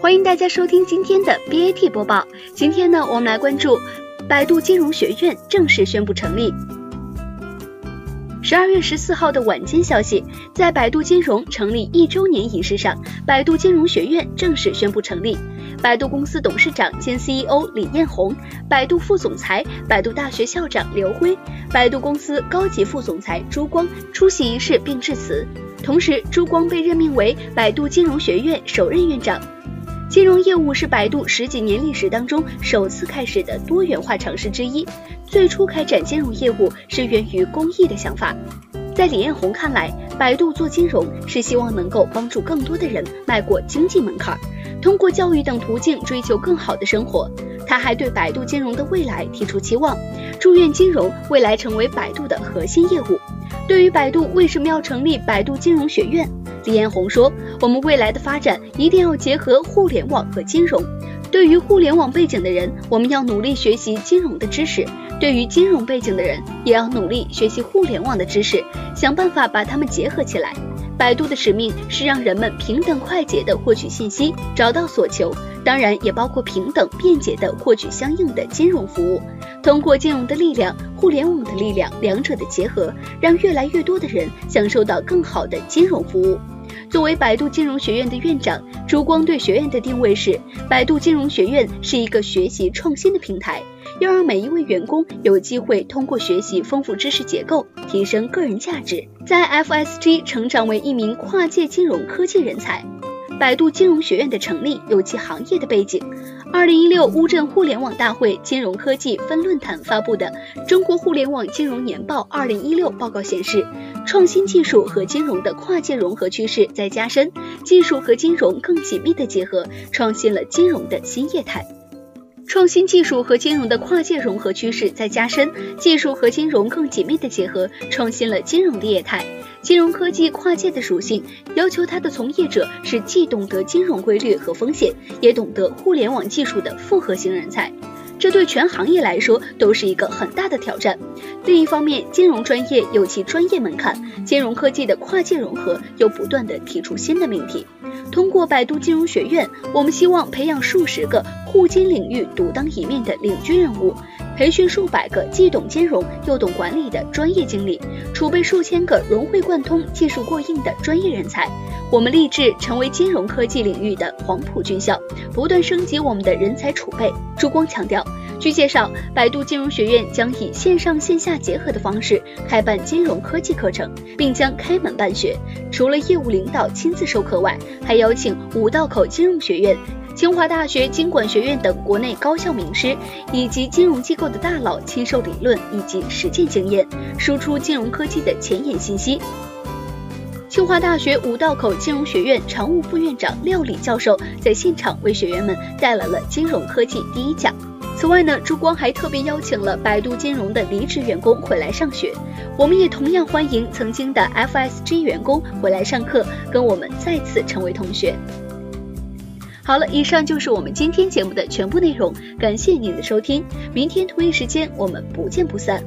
欢迎大家收听今天的 BAT 播报。今天呢，我们来关注百度金融学院正式宣布成立。十二月十四号的晚间消息，在百度金融成立一周年仪式上，百度金融学院正式宣布成立。百度公司董事长兼 CEO 李彦宏，百度副总裁、百度大学校长刘辉，百度公司高级副总裁朱光出席仪式并致辞。同时，朱光被任命为百度金融学院首任院长。金融业务是百度十几年历史当中首次开始的多元化尝试之一。最初开展金融业务是源于公益的想法。在李彦宏看来，百度做金融是希望能够帮助更多的人迈过经济门槛，通过教育等途径追求更好的生活。他还对百度金融的未来提出期望，祝愿金融未来成为百度的核心业务。对于百度为什么要成立百度金融学院？李彦宏说：“我们未来的发展一定要结合互联网和金融。对于互联网背景的人，我们要努力学习金融的知识；对于金融背景的人，也要努力学习互联网的知识，想办法把它们结合起来。百度的使命是让人们平等快捷地获取信息，找到所求，当然也包括平等便捷地获取相应的金融服务。通过金融的力量、互联网的力量，两者的结合，让越来越多的人享受到更好的金融服务。”作为百度金融学院的院长，朱光对学院的定位是：百度金融学院是一个学习创新的平台，要让每一位员工有机会通过学习丰富知识结构，提升个人价值，在 FSG 成长为一名跨界金融科技人才。百度金融学院的成立有其行业的背景。二零一六乌镇互联网大会金融科技分论坛发布的《中国互联网金融年报二零一六》报告显示，创新技术和金融的跨界融合趋势在加深，技术和金融更紧密的结合，创新了金融的新业态。创新技术和金融的跨界融合趋势在加深，技术和金融更紧密的结合，创新了金融的业态。金融科技跨界的属性要求它的从业者是既懂得金融规律和风险，也懂得互联网技术的复合型人才。这对全行业来说都是一个很大的挑战。另一方面，金融专业有其专业门槛，金融科技的跨界融合又不断的提出新的命题。通过百度金融学院，我们希望培养数十个互金领域独当一面的领军人物，培训数百个既懂金融又懂管理的专业经理，储备数千个融会贯通、技术过硬的专业人才。我们立志成为金融科技领域的黄埔军校，不断升级我们的人才储备。朱光强调，据介绍，百度金融学院将以线上线下结合的方式开办金融科技课程，并将开门办学。除了业务领导亲自授课外，还邀请五道口金融学院、清华大学经管学院等国内高校名师以及金融机构的大佬亲授理论以及实践经验，输出金融科技的前沿信息。清华大学五道口金融学院常务副院长廖礼教授在现场为学员们带来了金融科技第一讲。此外呢，朱光还特别邀请了百度金融的离职员工回来上学。我们也同样欢迎曾经的 FSG 员工回来上课，跟我们再次成为同学。好了，以上就是我们今天节目的全部内容，感谢您的收听，明天同一时间我们不见不散。